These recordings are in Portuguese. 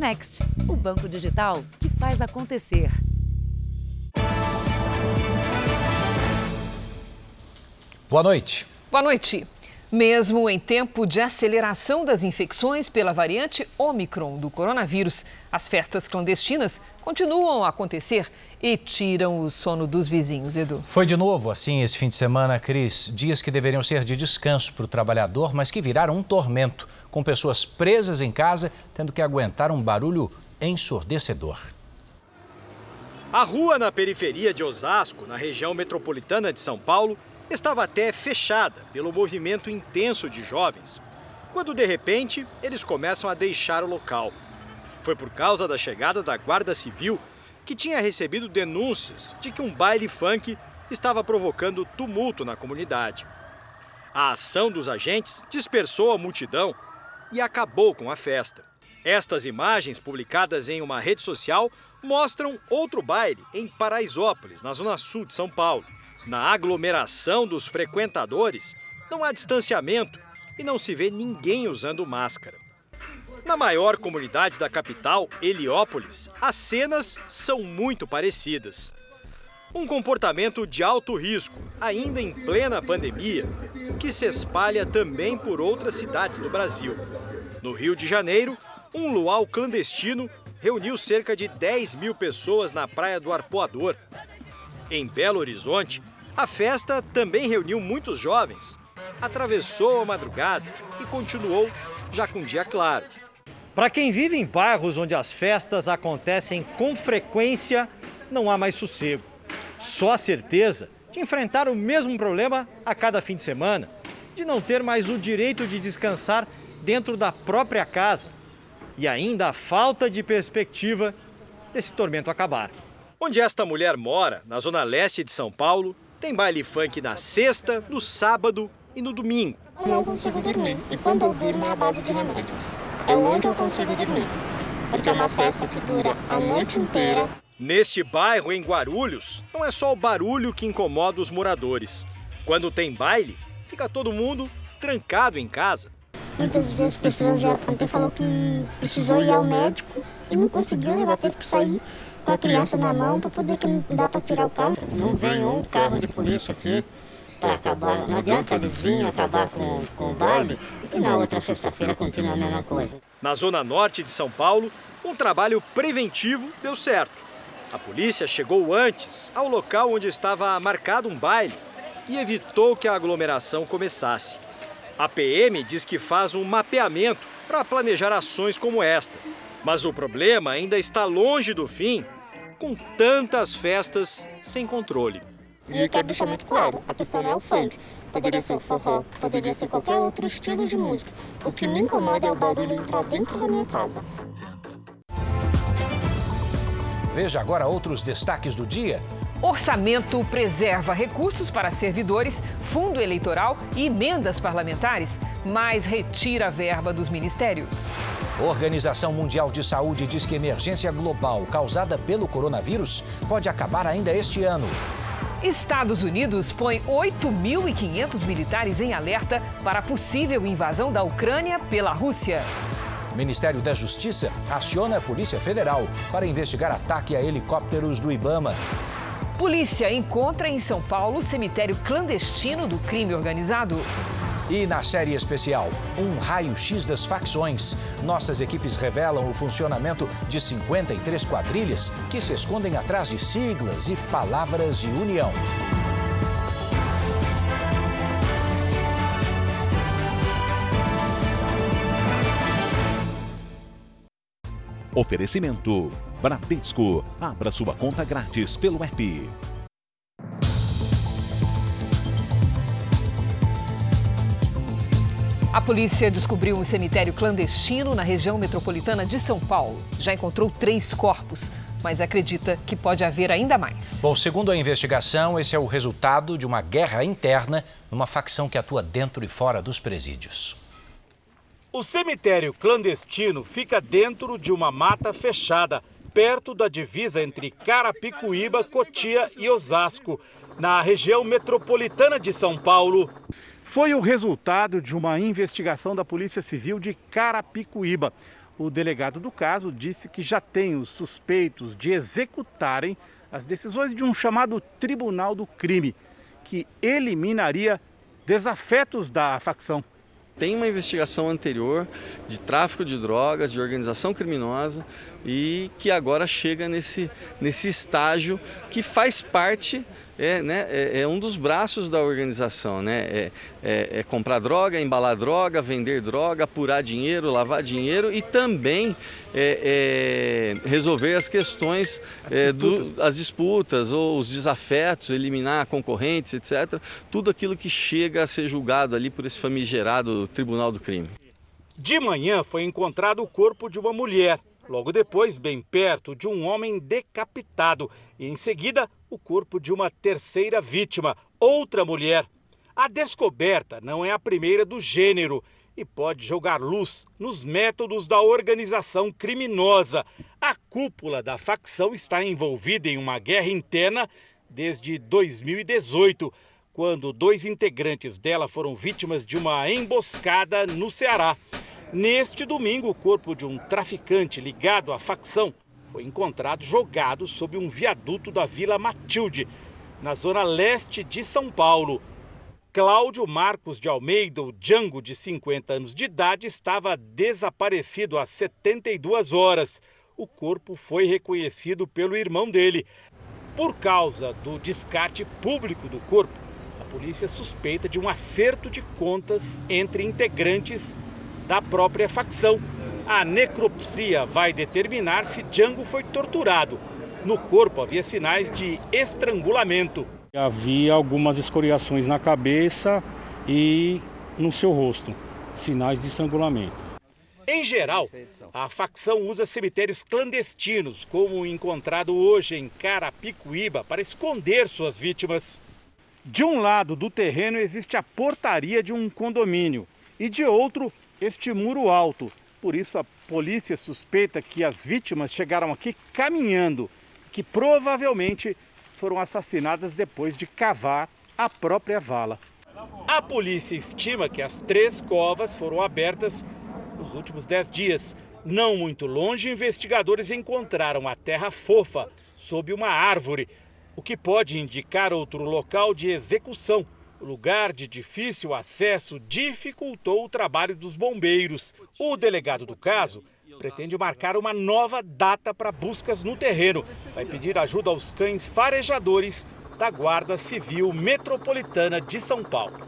Next, o banco digital que faz acontecer. Boa noite. Boa noite. Mesmo em tempo de aceleração das infecções pela variante Omicron do coronavírus, as festas clandestinas continuam a acontecer e tiram o sono dos vizinhos, Edu. Foi de novo assim esse fim de semana, Cris. Dias que deveriam ser de descanso para o trabalhador, mas que viraram um tormento, com pessoas presas em casa, tendo que aguentar um barulho ensurdecedor. A rua na periferia de Osasco, na região metropolitana de São Paulo, estava até fechada pelo movimento intenso de jovens, quando de repente eles começam a deixar o local. Foi por causa da chegada da Guarda Civil que tinha recebido denúncias de que um baile funk estava provocando tumulto na comunidade. A ação dos agentes dispersou a multidão e acabou com a festa. Estas imagens, publicadas em uma rede social, mostram outro baile em Paraisópolis, na zona sul de São Paulo. Na aglomeração dos frequentadores, não há distanciamento e não se vê ninguém usando máscara. Na maior comunidade da capital, Heliópolis, as cenas são muito parecidas. Um comportamento de alto risco, ainda em plena pandemia, que se espalha também por outras cidades do Brasil. No Rio de Janeiro, um luau clandestino reuniu cerca de 10 mil pessoas na Praia do Arpoador. Em Belo Horizonte, a festa também reuniu muitos jovens. Atravessou a madrugada e continuou já com dia claro. Para quem vive em bairros onde as festas acontecem com frequência, não há mais sossego. Só a certeza de enfrentar o mesmo problema a cada fim de semana, de não ter mais o direito de descansar dentro da própria casa e ainda a falta de perspectiva desse tormento acabar. Onde esta mulher mora, na zona leste de São Paulo, tem baile funk na sexta, no sábado e no domingo. Não consigo dormir. E quando eu durmo é a base de remédios. É onde eu consigo dormir. Porque é uma festa que dura a noite inteira. Neste bairro, em Guarulhos, não é só o barulho que incomoda os moradores. Quando tem baile, fica todo mundo trancado em casa. Muitas vezes as pessoas já ontem falou que precisou ir ao médico e não conseguiu levar, teve que sair com a criança na mão para poder que não dá para tirar o carro. Não vem um carro de polícia aqui para acabar. Não adianta ele vir acabar com, com o baile e na outra sexta-feira continua a mesma coisa. Na zona norte de São Paulo, um trabalho preventivo deu certo. A polícia chegou antes ao local onde estava marcado um baile e evitou que a aglomeração começasse. A PM diz que faz um mapeamento para planejar ações como esta. Mas o problema ainda está longe do fim, com tantas festas sem controle. E eu quero deixar muito claro, a questão não é o funk. Poderia ser o forró, poderia ser qualquer outro estilo de música. O que me incomoda é o barulho entrar dentro da minha casa. Veja agora outros destaques do dia. Orçamento preserva recursos para servidores, fundo eleitoral e emendas parlamentares, mas retira a verba dos ministérios. Organização Mundial de Saúde diz que emergência global causada pelo coronavírus pode acabar ainda este ano. Estados Unidos põe 8.500 militares em alerta para a possível invasão da Ucrânia pela Rússia. Ministério da Justiça aciona a Polícia Federal para investigar ataque a helicópteros do Ibama. Polícia encontra em São Paulo cemitério clandestino do crime organizado. E na série especial, um raio-x das facções. Nossas equipes revelam o funcionamento de 53 quadrilhas que se escondem atrás de siglas e palavras de união. Oferecimento: Bradesco. Abra sua conta grátis pelo app. A polícia descobriu um cemitério clandestino na região metropolitana de São Paulo. Já encontrou três corpos, mas acredita que pode haver ainda mais. Bom, segundo a investigação, esse é o resultado de uma guerra interna numa facção que atua dentro e fora dos presídios. O cemitério clandestino fica dentro de uma mata fechada, perto da divisa entre Carapicuíba, Cotia e Osasco, na região metropolitana de São Paulo. Foi o resultado de uma investigação da Polícia Civil de Carapicuíba. O delegado do caso disse que já tem os suspeitos de executarem as decisões de um chamado Tribunal do Crime, que eliminaria desafetos da facção. Tem uma investigação anterior de tráfico de drogas, de organização criminosa e que agora chega nesse, nesse estágio que faz parte é, né, é, é, um dos braços da organização, né? É, é, é, comprar droga, embalar droga, vender droga, apurar dinheiro, lavar dinheiro e também é, é, resolver as questões, do, as disputas ou os desafetos, eliminar concorrentes, etc. Tudo aquilo que chega a ser julgado ali por esse famigerado Tribunal do Crime. De manhã foi encontrado o corpo de uma mulher Logo depois, bem perto de um homem decapitado e em seguida o corpo de uma terceira vítima, outra mulher. A descoberta não é a primeira do gênero e pode jogar luz nos métodos da organização criminosa. A cúpula da facção está envolvida em uma guerra interna desde 2018, quando dois integrantes dela foram vítimas de uma emboscada no Ceará. Neste domingo, o corpo de um traficante ligado à facção foi encontrado jogado sob um viaduto da Vila Matilde, na zona leste de São Paulo. Cláudio Marcos de Almeida, o Django, de 50 anos de idade, estava desaparecido há 72 horas. O corpo foi reconhecido pelo irmão dele. Por causa do descarte público do corpo, a polícia suspeita de um acerto de contas entre integrantes da própria facção. A necropsia vai determinar se Django foi torturado. No corpo havia sinais de estrangulamento. Havia algumas escoriações na cabeça e no seu rosto, sinais de estrangulamento. Em geral, a facção usa cemitérios clandestinos, como o encontrado hoje em Carapicuíba, para esconder suas vítimas. De um lado do terreno existe a portaria de um condomínio e de outro este muro alto. Por isso a polícia suspeita que as vítimas chegaram aqui caminhando, que provavelmente foram assassinadas depois de cavar a própria vala. A polícia estima que as três covas foram abertas nos últimos dez dias. Não muito longe, investigadores encontraram a terra fofa sob uma árvore, o que pode indicar outro local de execução lugar de difícil acesso dificultou o trabalho dos bombeiros. O delegado do caso pretende marcar uma nova data para buscas no terreno. Vai pedir ajuda aos cães farejadores da Guarda Civil Metropolitana de São Paulo.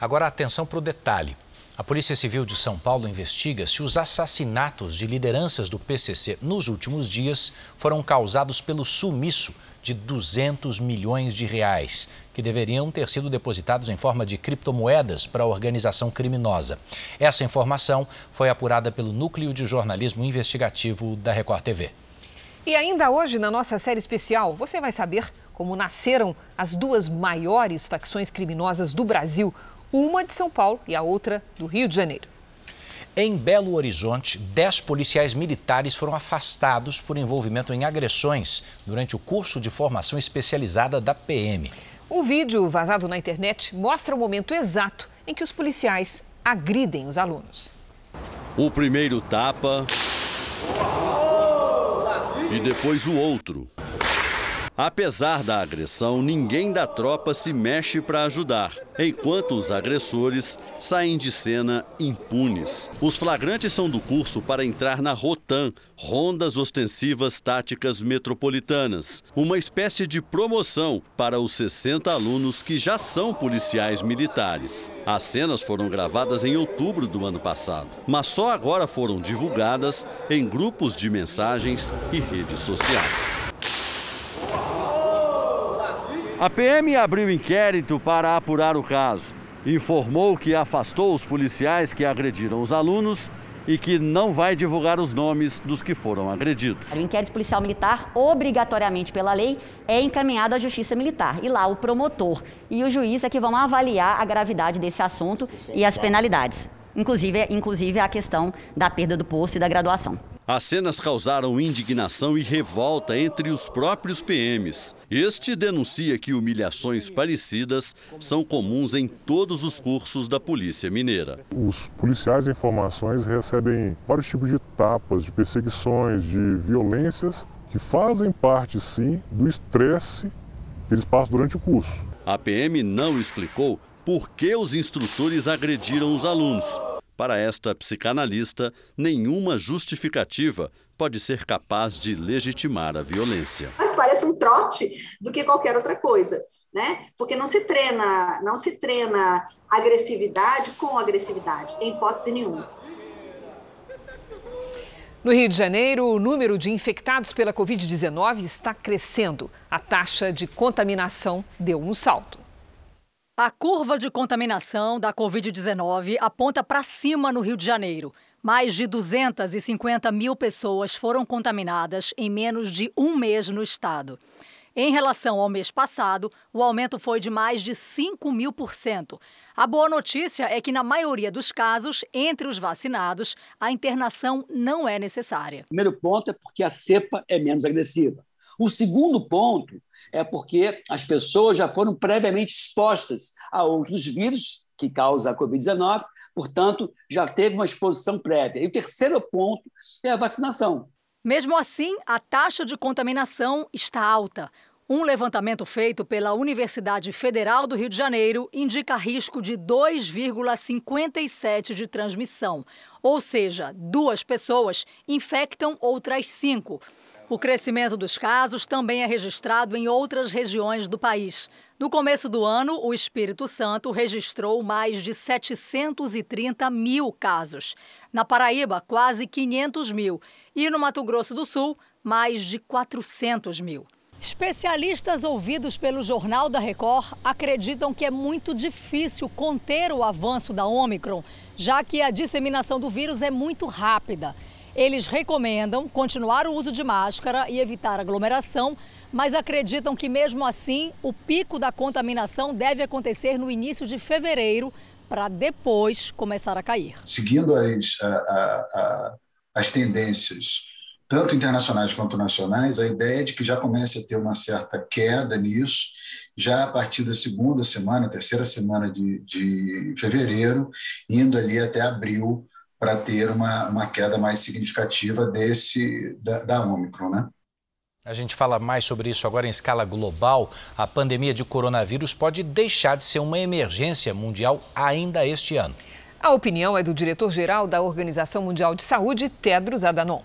Agora atenção para o detalhe. A Polícia Civil de São Paulo investiga se os assassinatos de lideranças do PCC nos últimos dias foram causados pelo sumiço de 200 milhões de reais, que deveriam ter sido depositados em forma de criptomoedas para a organização criminosa. Essa informação foi apurada pelo Núcleo de Jornalismo Investigativo da Record TV. E ainda hoje, na nossa série especial, você vai saber como nasceram as duas maiores facções criminosas do Brasil, uma de São Paulo e a outra do Rio de Janeiro. Em Belo Horizonte, 10 policiais militares foram afastados por envolvimento em agressões durante o curso de formação especializada da PM. Um vídeo vazado na internet mostra o momento exato em que os policiais agridem os alunos. O primeiro tapa. E depois o outro. Apesar da agressão, ninguém da tropa se mexe para ajudar, enquanto os agressores saem de cena impunes. Os flagrantes são do curso para entrar na ROTAN, Rondas Ostensivas Táticas Metropolitanas, uma espécie de promoção para os 60 alunos que já são policiais militares. As cenas foram gravadas em outubro do ano passado, mas só agora foram divulgadas em grupos de mensagens e redes sociais. A PM abriu inquérito para apurar o caso. Informou que afastou os policiais que agrediram os alunos e que não vai divulgar os nomes dos que foram agredidos. O inquérito policial militar, obrigatoriamente pela lei, é encaminhado à Justiça Militar. E lá o promotor e o juiz é que vão avaliar a gravidade desse assunto e as penalidades. Inclusive, inclusive a questão da perda do posto e da graduação. As cenas causaram indignação e revolta entre os próprios PMs. Este denuncia que humilhações parecidas são comuns em todos os cursos da Polícia Mineira. Os policiais de informações recebem vários tipos de tapas, de perseguições, de violências que fazem parte, sim, do estresse que eles passam durante o curso. A PM não explicou por que os instrutores agrediram os alunos. Para esta psicanalista, nenhuma justificativa pode ser capaz de legitimar a violência. Mas parece um trote do que qualquer outra coisa, né? Porque não se treina, não se treina agressividade com agressividade, em hipótese nenhuma. No Rio de Janeiro, o número de infectados pela Covid-19 está crescendo. A taxa de contaminação deu um salto. A curva de contaminação da Covid-19 aponta para cima no Rio de Janeiro. Mais de 250 mil pessoas foram contaminadas em menos de um mês no estado. Em relação ao mês passado, o aumento foi de mais de 5 mil por cento. A boa notícia é que, na maioria dos casos, entre os vacinados, a internação não é necessária. O primeiro ponto é porque a cepa é menos agressiva. O segundo ponto é porque as pessoas já foram previamente expostas a outros vírus que causam a Covid-19, portanto, já teve uma exposição prévia. E o terceiro ponto é a vacinação. Mesmo assim, a taxa de contaminação está alta. Um levantamento feito pela Universidade Federal do Rio de Janeiro indica risco de 2,57 de transmissão, ou seja, duas pessoas infectam outras cinco. O crescimento dos casos também é registrado em outras regiões do país. No começo do ano, o Espírito Santo registrou mais de 730 mil casos. Na Paraíba, quase 500 mil. E no Mato Grosso do Sul, mais de 400 mil. Especialistas ouvidos pelo Jornal da Record acreditam que é muito difícil conter o avanço da Omicron, já que a disseminação do vírus é muito rápida. Eles recomendam continuar o uso de máscara e evitar aglomeração, mas acreditam que, mesmo assim, o pico da contaminação deve acontecer no início de fevereiro, para depois começar a cair. Seguindo as, a, a, as tendências, tanto internacionais quanto nacionais, a ideia é de que já comece a ter uma certa queda nisso, já a partir da segunda semana, terceira semana de, de fevereiro, indo ali até abril para ter uma, uma queda mais significativa desse da, da Omicron, né? A gente fala mais sobre isso agora em escala global. A pandemia de coronavírus pode deixar de ser uma emergência mundial ainda este ano. A opinião é do diretor-geral da Organização Mundial de Saúde, Tedros Adhanom.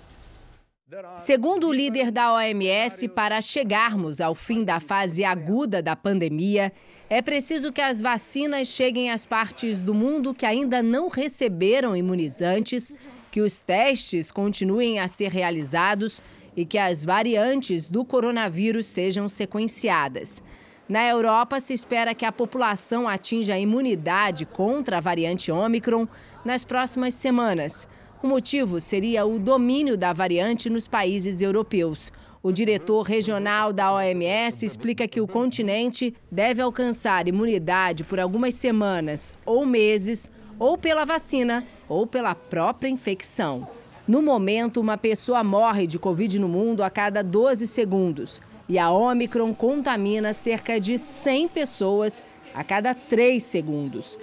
Segundo o líder da OMS, para chegarmos ao fim da fase aguda da pandemia, é preciso que as vacinas cheguem às partes do mundo que ainda não receberam imunizantes, que os testes continuem a ser realizados e que as variantes do coronavírus sejam sequenciadas. Na Europa, se espera que a população atinja a imunidade contra a variante Ômicron nas próximas semanas. O motivo seria o domínio da variante nos países europeus. O diretor regional da OMS explica que o continente deve alcançar imunidade por algumas semanas ou meses, ou pela vacina, ou pela própria infecção. No momento, uma pessoa morre de Covid no mundo a cada 12 segundos e a Omicron contamina cerca de 100 pessoas a cada 3 segundos.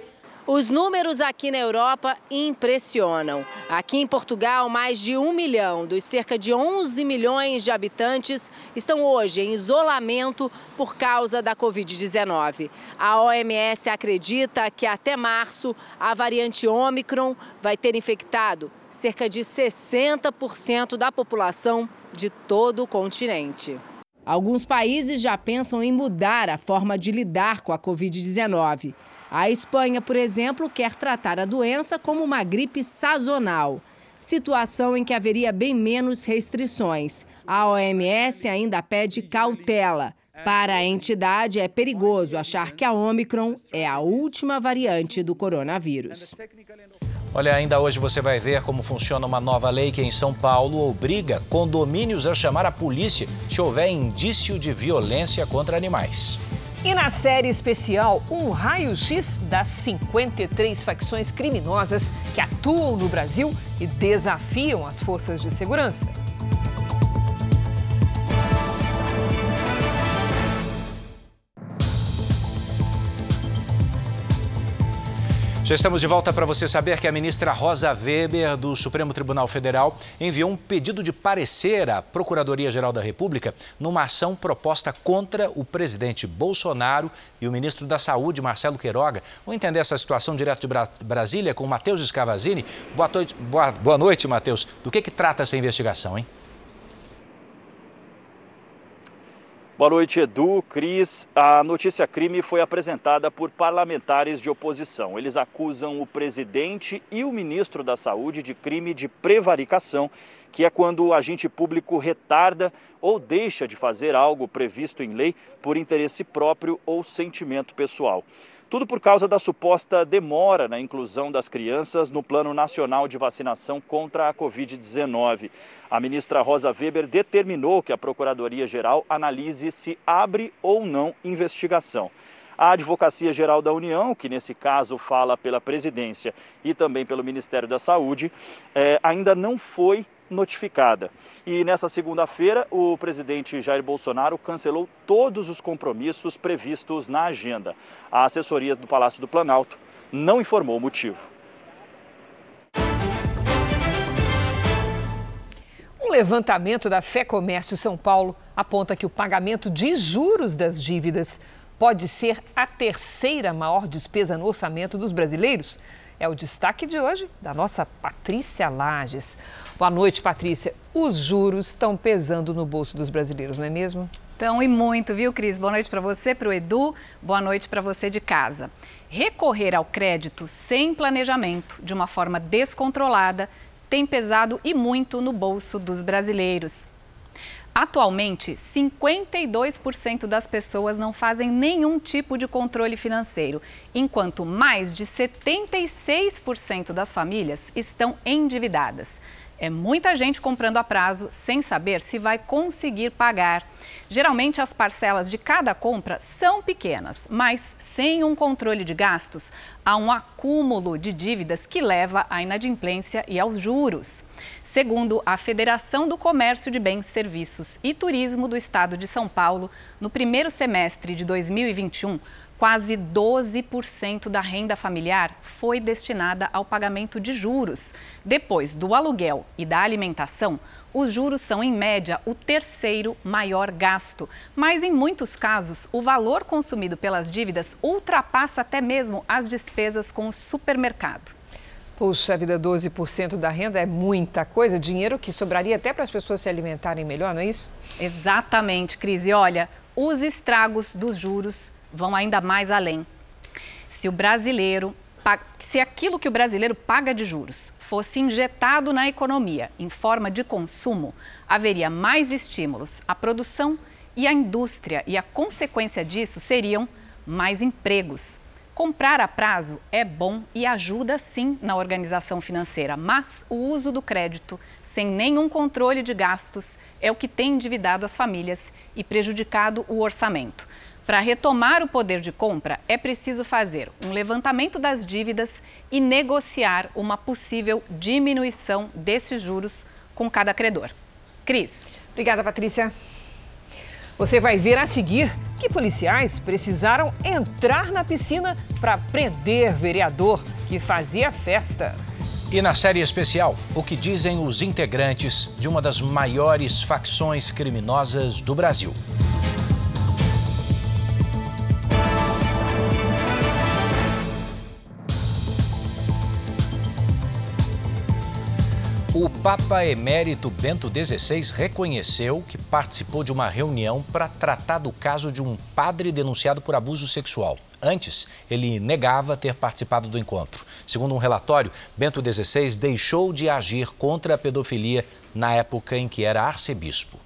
Os números aqui na Europa impressionam. Aqui em Portugal, mais de um milhão dos cerca de 11 milhões de habitantes estão hoje em isolamento por causa da Covid-19. A OMS acredita que até março a variante Omicron vai ter infectado cerca de 60% da população de todo o continente. Alguns países já pensam em mudar a forma de lidar com a Covid-19. A Espanha, por exemplo, quer tratar a doença como uma gripe sazonal, situação em que haveria bem menos restrições. A OMS ainda pede cautela. Para a entidade, é perigoso achar que a Omicron é a última variante do coronavírus. Olha, ainda hoje você vai ver como funciona uma nova lei que em São Paulo obriga condomínios a chamar a polícia se houver indício de violência contra animais. E na série especial, um raio-x das 53 facções criminosas que atuam no Brasil e desafiam as forças de segurança. Já estamos de volta para você saber que a ministra Rosa Weber, do Supremo Tribunal Federal, enviou um pedido de parecer à Procuradoria-Geral da República numa ação proposta contra o presidente Bolsonaro e o ministro da Saúde, Marcelo Queiroga. Vamos entender essa situação direto de Brasília com Matheus Escavazini. Boa noite, boa, boa noite Matheus. Do que, que trata essa investigação, hein? Boa noite, Edu, Cris. A notícia crime foi apresentada por parlamentares de oposição. Eles acusam o presidente e o ministro da Saúde de crime de prevaricação, que é quando o agente público retarda ou deixa de fazer algo previsto em lei por interesse próprio ou sentimento pessoal. Tudo por causa da suposta demora na inclusão das crianças no Plano Nacional de Vacinação contra a Covid-19. A ministra Rosa Weber determinou que a Procuradoria-Geral analise se abre ou não investigação. A Advocacia Geral da União, que nesse caso fala pela presidência e também pelo Ministério da Saúde, eh, ainda não foi notificada. E nessa segunda-feira, o presidente Jair Bolsonaro cancelou todos os compromissos previstos na agenda. A assessoria do Palácio do Planalto não informou o motivo. Um levantamento da Fé Comércio São Paulo aponta que o pagamento de juros das dívidas pode ser a terceira maior despesa no orçamento dos brasileiros. É o destaque de hoje da nossa Patrícia Lages. Boa noite, Patrícia. Os juros estão pesando no bolso dos brasileiros, não é mesmo? Estão e muito, viu, Cris? Boa noite para você, para o Edu. Boa noite para você de casa. Recorrer ao crédito sem planejamento, de uma forma descontrolada, tem pesado e muito no bolso dos brasileiros. Atualmente, 52% das pessoas não fazem nenhum tipo de controle financeiro, enquanto mais de 76% das famílias estão endividadas. É muita gente comprando a prazo sem saber se vai conseguir pagar. Geralmente, as parcelas de cada compra são pequenas, mas sem um controle de gastos, há um acúmulo de dívidas que leva à inadimplência e aos juros. Segundo a Federação do Comércio de Bens, Serviços e Turismo do Estado de São Paulo, no primeiro semestre de 2021, quase 12% da renda familiar foi destinada ao pagamento de juros. Depois do aluguel e da alimentação, os juros são, em média, o terceiro maior gasto. Mas, em muitos casos, o valor consumido pelas dívidas ultrapassa até mesmo as despesas com o supermercado. Puxa vida, 12% da renda é muita coisa, dinheiro que sobraria até para as pessoas se alimentarem melhor, não é isso? Exatamente, Cris. E olha, os estragos dos juros vão ainda mais além. Se o brasileiro, se aquilo que o brasileiro paga de juros fosse injetado na economia em forma de consumo, haveria mais estímulos à produção e à indústria, e a consequência disso seriam mais empregos. Comprar a prazo é bom e ajuda sim na organização financeira, mas o uso do crédito sem nenhum controle de gastos é o que tem endividado as famílias e prejudicado o orçamento. Para retomar o poder de compra, é preciso fazer um levantamento das dívidas e negociar uma possível diminuição desses juros com cada credor. Cris. Obrigada, Patrícia. Você vai ver a seguir que policiais precisaram entrar na piscina para prender vereador que fazia festa. E na série especial, o que dizem os integrantes de uma das maiores facções criminosas do Brasil. O Papa Emérito Bento XVI reconheceu que participou de uma reunião para tratar do caso de um padre denunciado por abuso sexual. Antes, ele negava ter participado do encontro. Segundo um relatório, Bento XVI deixou de agir contra a pedofilia na época em que era arcebispo.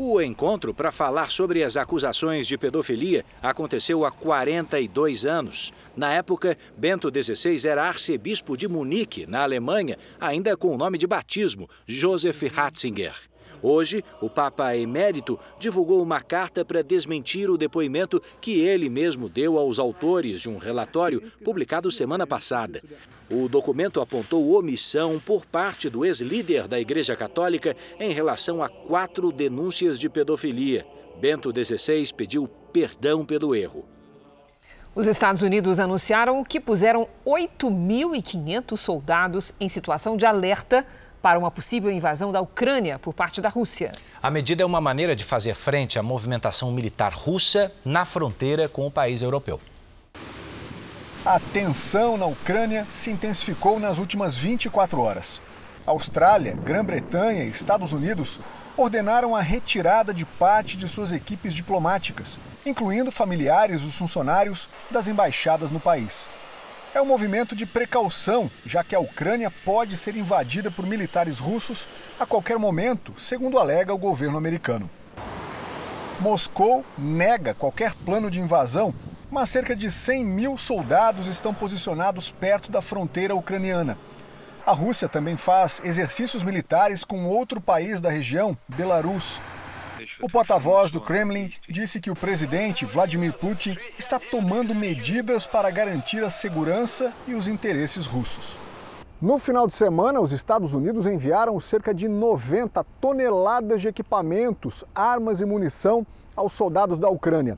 O encontro para falar sobre as acusações de pedofilia aconteceu há 42 anos. Na época, Bento XVI era arcebispo de Munique, na Alemanha, ainda com o nome de batismo, Joseph Ratzinger. Hoje, o Papa Emérito divulgou uma carta para desmentir o depoimento que ele mesmo deu aos autores de um relatório publicado semana passada. O documento apontou omissão por parte do ex-líder da Igreja Católica em relação a quatro denúncias de pedofilia. Bento XVI pediu perdão pelo erro. Os Estados Unidos anunciaram que puseram 8.500 soldados em situação de alerta para uma possível invasão da Ucrânia por parte da Rússia. A medida é uma maneira de fazer frente à movimentação militar russa na fronteira com o país europeu. A tensão na Ucrânia se intensificou nas últimas 24 horas. Austrália, Grã-Bretanha e Estados Unidos ordenaram a retirada de parte de suas equipes diplomáticas, incluindo familiares dos funcionários das embaixadas no país. É um movimento de precaução, já que a Ucrânia pode ser invadida por militares russos a qualquer momento, segundo alega o governo americano. Moscou nega qualquer plano de invasão, mas cerca de 100 mil soldados estão posicionados perto da fronteira ucraniana. A Rússia também faz exercícios militares com outro país da região, Belarus. O porta-voz do Kremlin disse que o presidente Vladimir Putin está tomando medidas para garantir a segurança e os interesses russos. No final de semana, os Estados Unidos enviaram cerca de 90 toneladas de equipamentos, armas e munição aos soldados da Ucrânia.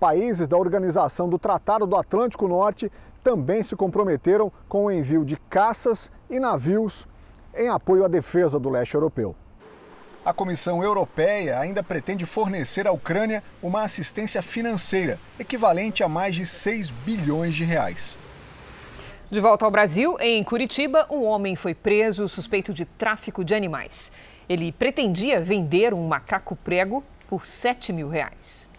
Países da Organização do Tratado do Atlântico Norte também se comprometeram com o envio de caças e navios em apoio à defesa do leste europeu. A Comissão Europeia ainda pretende fornecer à Ucrânia uma assistência financeira equivalente a mais de 6 bilhões de reais. De volta ao Brasil, em Curitiba, um homem foi preso suspeito de tráfico de animais. Ele pretendia vender um macaco prego por 7 mil reais.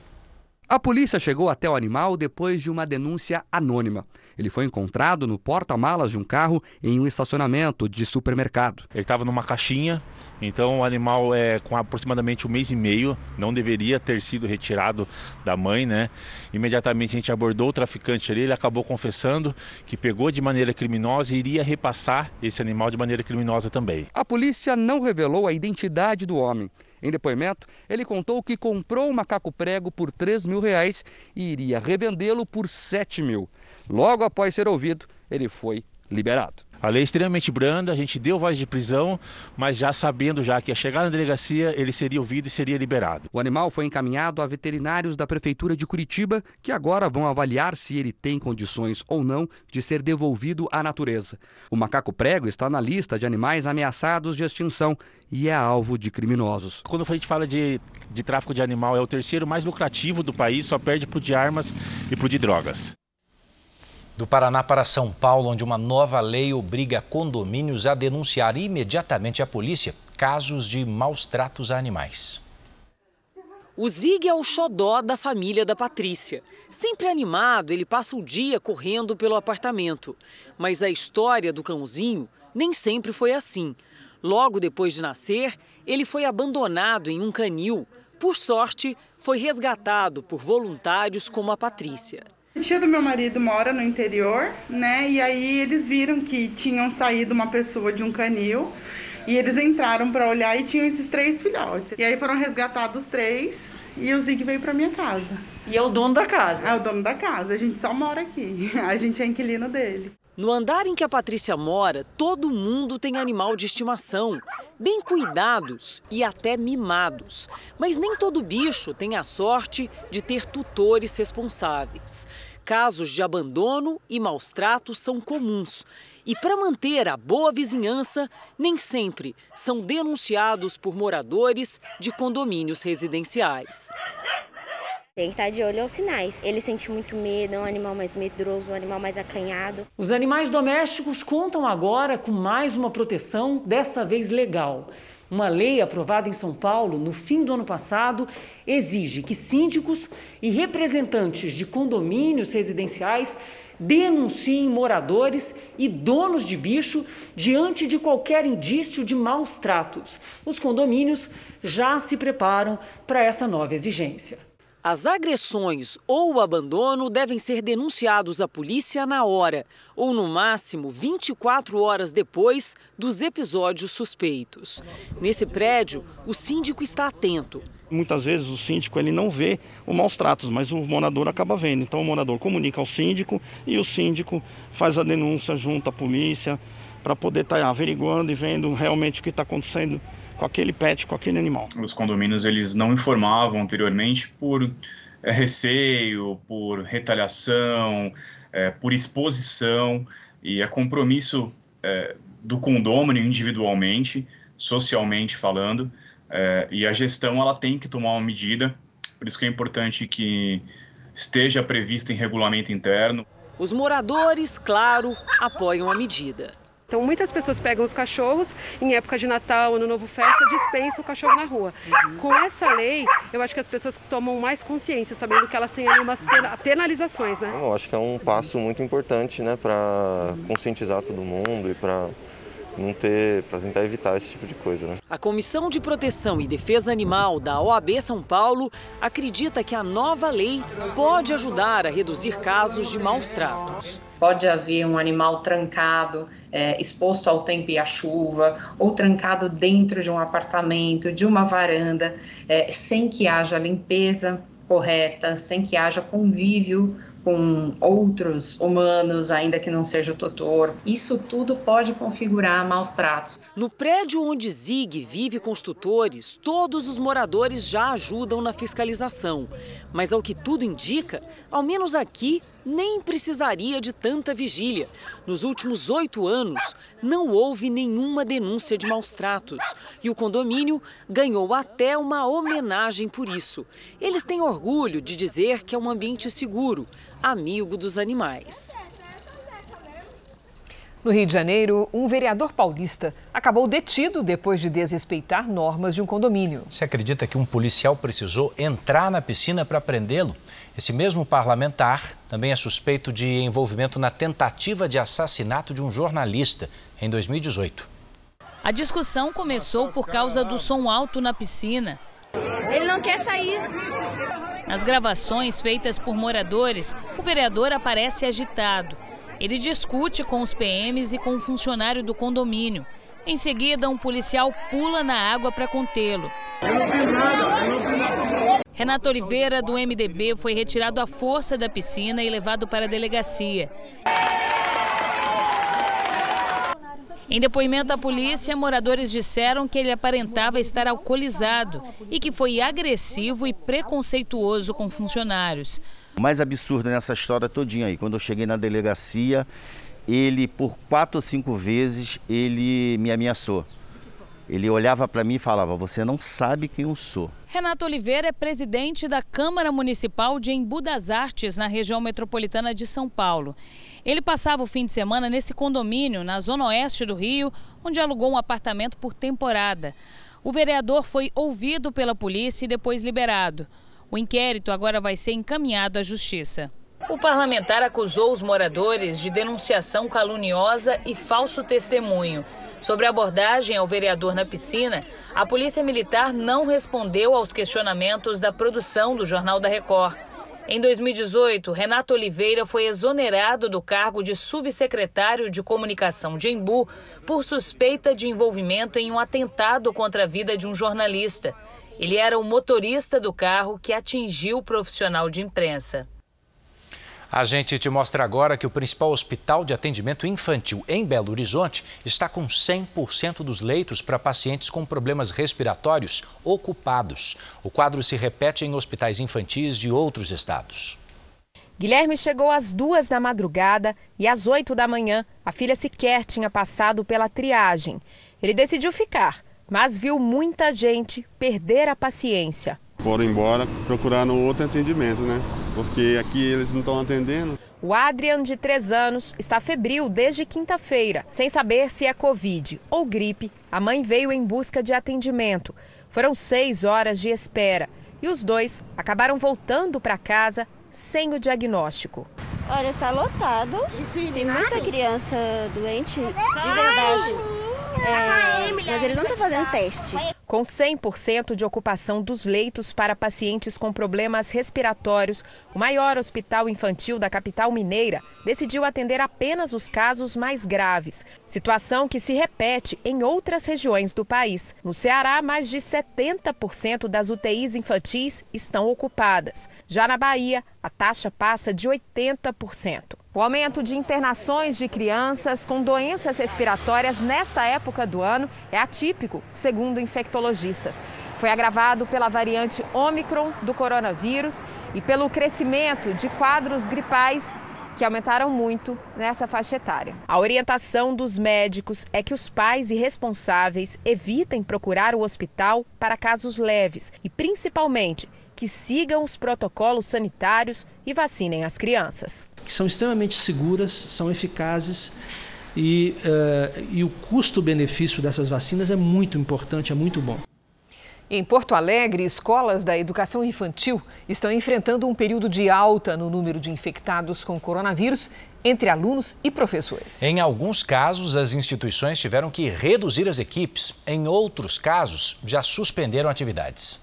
A polícia chegou até o animal depois de uma denúncia anônima. Ele foi encontrado no porta-malas de um carro em um estacionamento de supermercado. Ele estava numa caixinha, então o animal é com aproximadamente um mês e meio, não deveria ter sido retirado da mãe, né? Imediatamente a gente abordou o traficante ali, ele acabou confessando que pegou de maneira criminosa e iria repassar esse animal de maneira criminosa também. A polícia não revelou a identidade do homem. Em depoimento, ele contou que comprou o macaco prego por 3 mil reais e iria revendê-lo por 7 mil. Logo após ser ouvido, ele foi liberado. A lei é extremamente branda, a gente deu voz de prisão, mas já sabendo já que a chegar na delegacia ele seria ouvido e seria liberado. O animal foi encaminhado a veterinários da prefeitura de Curitiba, que agora vão avaliar se ele tem condições ou não de ser devolvido à natureza. O macaco prego está na lista de animais ameaçados de extinção e é alvo de criminosos. Quando a gente fala de, de tráfico de animal, é o terceiro mais lucrativo do país, só perde para o de armas e para o de drogas. Do Paraná para São Paulo, onde uma nova lei obriga condomínios a denunciar imediatamente à polícia casos de maus tratos a animais. O Zig é o xodó da família da Patrícia. Sempre animado, ele passa o dia correndo pelo apartamento. Mas a história do cãozinho nem sempre foi assim. Logo depois de nascer, ele foi abandonado em um canil. Por sorte, foi resgatado por voluntários como a Patrícia. A tia do meu marido mora no interior, né? E aí eles viram que tinham saído uma pessoa de um canil e eles entraram para olhar e tinham esses três filhotes. E aí foram resgatados três e o Zig veio para minha casa. E é o dono da casa? É o dono da casa. A gente só mora aqui. A gente é inquilino dele. No andar em que a Patrícia mora, todo mundo tem animal de estimação, bem cuidados e até mimados. Mas nem todo bicho tem a sorte de ter tutores responsáveis. Casos de abandono e maus tratos são comuns. E para manter a boa vizinhança, nem sempre são denunciados por moradores de condomínios residenciais. Tem que estar de olho aos sinais. Ele sente muito medo, é um animal mais medroso, um animal mais acanhado. Os animais domésticos contam agora com mais uma proteção, desta vez legal. Uma lei aprovada em São Paulo no fim do ano passado exige que síndicos e representantes de condomínios residenciais denunciem moradores e donos de bicho diante de qualquer indício de maus tratos. Os condomínios já se preparam para essa nova exigência. As agressões ou o abandono devem ser denunciados à polícia na hora, ou no máximo 24 horas depois dos episódios suspeitos. Nesse prédio, o síndico está atento. Muitas vezes o síndico ele não vê o maus tratos, mas o morador acaba vendo. Então o morador comunica ao síndico e o síndico faz a denúncia junto à polícia para poder estar tá averiguando e vendo realmente o que está acontecendo com aquele pet, com aquele animal. Os condomínios eles não informavam anteriormente por é, receio, por retaliação, é, por exposição e é compromisso é, do condômino individualmente, socialmente falando, é, e a gestão ela tem que tomar uma medida. Por isso que é importante que esteja previsto em regulamento interno. Os moradores, claro, apoiam a medida. Então, muitas pessoas pegam os cachorros em época de Natal, Ano Novo, festa, dispensam o cachorro na rua. Uhum. Com essa lei, eu acho que as pessoas tomam mais consciência, sabendo que elas têm ali umas penalizações, né? Eu acho que é um passo muito importante, né, para conscientizar todo mundo e para não ter, para tentar evitar esse tipo de coisa. Né? A Comissão de Proteção e Defesa Animal da OAB São Paulo acredita que a nova lei pode ajudar a reduzir casos de maus tratos. Pode haver um animal trancado, é, exposto ao tempo e à chuva, ou trancado dentro de um apartamento, de uma varanda, é, sem que haja limpeza correta, sem que haja convívio com outros humanos, ainda que não seja o tutor. Isso tudo pode configurar maus tratos. No prédio onde Zig vive com os tutores, todos os moradores já ajudam na fiscalização. Mas ao que tudo indica, ao menos aqui, nem precisaria de tanta vigília. Nos últimos oito anos, não houve nenhuma denúncia de maus tratos. E o condomínio ganhou até uma homenagem por isso. Eles têm orgulho de dizer que é um ambiente seguro, amigo dos animais. No Rio de Janeiro, um vereador paulista acabou detido depois de desrespeitar normas de um condomínio. Você acredita que um policial precisou entrar na piscina para prendê-lo? Esse mesmo parlamentar também é suspeito de envolvimento na tentativa de assassinato de um jornalista em 2018. A discussão começou por causa do som alto na piscina. Ele não quer sair. Nas gravações feitas por moradores, o vereador aparece agitado. Ele discute com os PMs e com um funcionário do condomínio. Em seguida, um policial pula na água para contê-lo. Renato Oliveira, do MDB, foi retirado à força da piscina e levado para a delegacia. Em depoimento à polícia, moradores disseram que ele aparentava estar alcoolizado e que foi agressivo e preconceituoso com funcionários. O mais absurdo nessa história todinha aí, quando eu cheguei na delegacia, ele por quatro ou cinco vezes ele me ameaçou. Ele olhava para mim e falava: "Você não sabe quem eu sou". Renato Oliveira é presidente da Câmara Municipal de Embu das Artes, na região metropolitana de São Paulo. Ele passava o fim de semana nesse condomínio, na zona oeste do Rio, onde alugou um apartamento por temporada. O vereador foi ouvido pela polícia e depois liberado. O inquérito agora vai ser encaminhado à Justiça. O parlamentar acusou os moradores de denunciação caluniosa e falso testemunho. Sobre a abordagem ao vereador na piscina, a Polícia Militar não respondeu aos questionamentos da produção do Jornal da Record. Em 2018, Renato Oliveira foi exonerado do cargo de subsecretário de comunicação de Embu por suspeita de envolvimento em um atentado contra a vida de um jornalista. Ele era o motorista do carro que atingiu o profissional de imprensa. A gente te mostra agora que o principal hospital de atendimento infantil em Belo Horizonte está com 100% dos leitos para pacientes com problemas respiratórios ocupados. O quadro se repete em hospitais infantis de outros estados. Guilherme chegou às duas da madrugada e às oito da manhã a filha sequer tinha passado pela triagem. Ele decidiu ficar mas viu muita gente perder a paciência. Foram embora procurando outro atendimento, né? Porque aqui eles não estão atendendo. O Adrian, de 3 anos, está febril desde quinta-feira. Sem saber se é Covid ou gripe, a mãe veio em busca de atendimento. Foram seis horas de espera e os dois acabaram voltando para casa sem o diagnóstico. Olha, está lotado. Tem muita criança doente, de verdade. É, mas eles não estão fazendo teste. Com 100% de ocupação dos leitos para pacientes com problemas respiratórios, o maior hospital infantil da capital mineira decidiu atender apenas os casos mais graves. Situação que se repete em outras regiões do país. No Ceará, mais de 70% das UTIs infantis estão ocupadas. Já na Bahia, a taxa passa de 80%. O aumento de internações de crianças com doenças respiratórias nesta época do ano é atípico, segundo infectologistas. Foi agravado pela variante Omicron do coronavírus e pelo crescimento de quadros gripais que aumentaram muito nessa faixa etária. A orientação dos médicos é que os pais e responsáveis evitem procurar o hospital para casos leves e, principalmente, que sigam os protocolos sanitários e vacinem as crianças que são extremamente seguras, são eficazes e, uh, e o custo-benefício dessas vacinas é muito importante, é muito bom. Em Porto Alegre, escolas da educação infantil estão enfrentando um período de alta no número de infectados com coronavírus entre alunos e professores. Em alguns casos, as instituições tiveram que reduzir as equipes. Em outros casos, já suspenderam atividades.